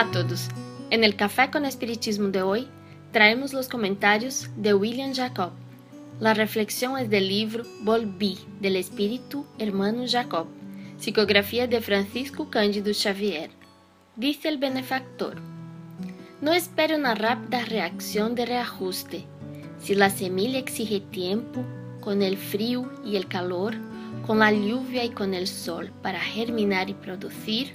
Hola a todos. En el Café con Espiritismo de hoy traemos los comentarios de William Jacob. La reflexión es del libro Volví del Espíritu Hermano Jacob, psicografía de Francisco Cândido Xavier. Dice el benefactor, no espere una rápida reacción de reajuste. Si la semilla exige tiempo, con el frío y el calor, con la lluvia y con el sol para germinar y producir,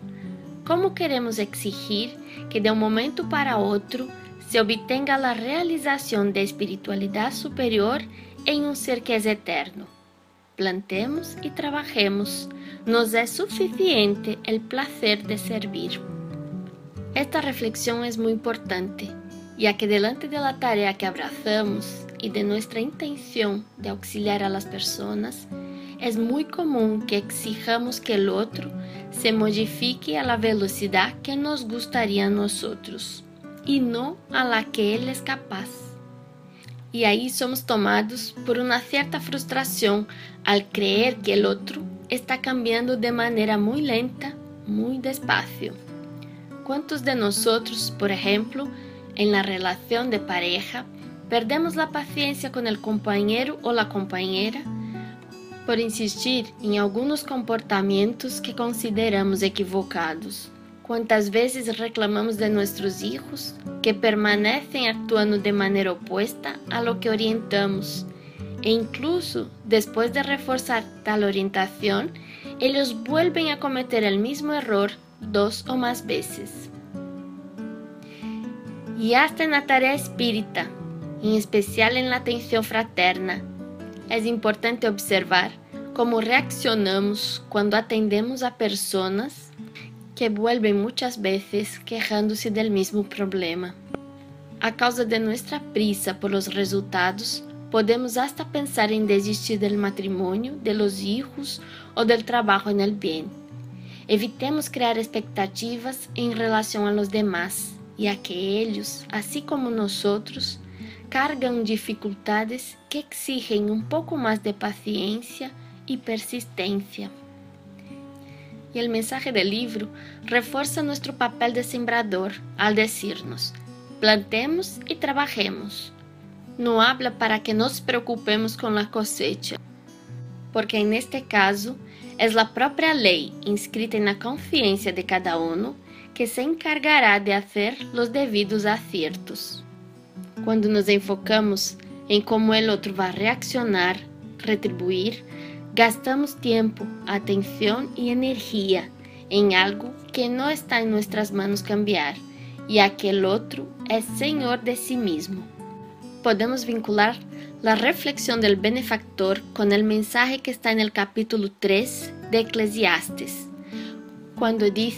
como queremos exigir que de um momento para outro se obtenha a realização da espiritualidade superior em um ser que é eterno? Plantemos e trabalhemos, nos é suficiente o placer de servir. Esta reflexão é muito importante, ya que delante de la tarea que abraçamos e de nossa intenção de auxiliar a las personas, é muito comum que exijamos que o outro se modifique a la velocidad que nos gustaría a nosotros y no a la que Él es capaz. Y ahí somos tomados por una cierta frustración al creer que el otro está cambiando de manera muy lenta, muy despacio. ¿Cuántos de nosotros, por ejemplo, en la relación de pareja, perdemos la paciencia con el compañero o la compañera por insistir em alguns comportamentos que consideramos equivocados. Quantas vezes reclamamos de nossos filhos que permanecem atuando de maneira oposta a lo que orientamos, e incluso depois de reforçar tal orientação, eles vuelven a cometer o mesmo error dos ou mais vezes. E hasta na tarefa espírita, em especial la atenção fraterna, é importante observar como reaccionamos quando atendemos a pessoas que vuelven vezes quejando-se del mesmo problema. A causa de nossa prisa por los resultados, podemos hasta pensar em desistir del matrimônio, de los hijos ou del trabalho en el bien. Evitemos criar expectativas em relação a los demás, a que eles, assim como nós cargam dificuldades que exigem um pouco mais de paciência e persistência. E o mensaje del livro reforça nosso papel de sembrador al decirnos: plantemos e trabajemos. Não habla para que nos preocupemos com a cosecha, porque en este caso é a própria lei inscrita na consciência de cada um que se encargará de fazer os devidos acertos. Quando nos enfocamos em como o outro vai reaccionar, retribuir, gastamos tempo, atenção e energia em algo que não está em nossas mãos cambiar, e aquele outro é senhor de si mesmo. Podemos vincular a reflexão do benefactor com o mensaje que está no capítulo 3 de Eclesiastes, quando diz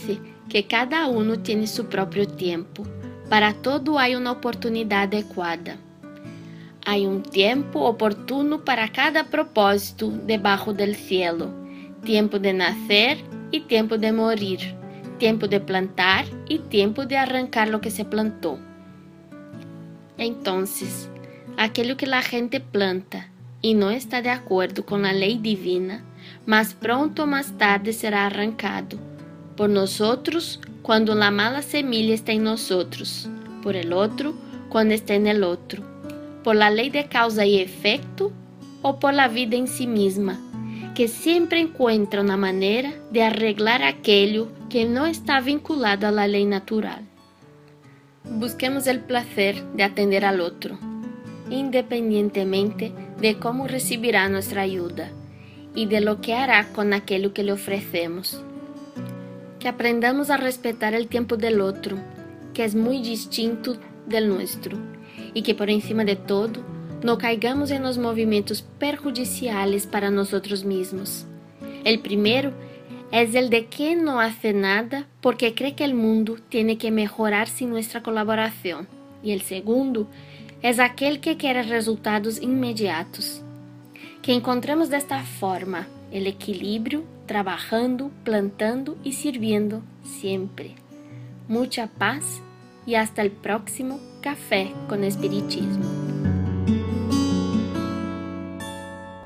que cada um tem seu próprio tempo para todo há uma oportunidade adequada. Há um tempo oportuno para cada propósito debaixo del cielo, tempo de nascer e tempo de morir, tempo de plantar e tempo de arrancar lo que se plantou. Então, aquilo que a gente planta e não está de acordo com a lei divina, mas pronto ou mais tarde será arrancado por nós quando a mala semilla está em nós, por el outro quando está en el outro, por la lei de causa e efeito ou por la vida em si mesma, que sempre encontra uma maneira de arreglar aquilo que não está vinculado à lei natural. Busquemos o placer de atender al outro, independientemente de como recibirá nossa ajuda e de lo que hará com aquilo que lhe oferecemos. Que aprendamos a respeitar o tempo del outro, que é muito distinto del nuestro, e que por encima de todo, não caigamos em los movimentos perjudiciales para nosotros mismos. El primero es el de que no hace nada porque cree que el mundo tiene que mejorar sin nuestra colaboración. Y el segundo es aquel que quiere resultados inmediatos. Que encontremos desta forma el equilíbrio trabajando, plantando y sirviendo siempre. Mucha paz y hasta el próximo Café con Espiritismo.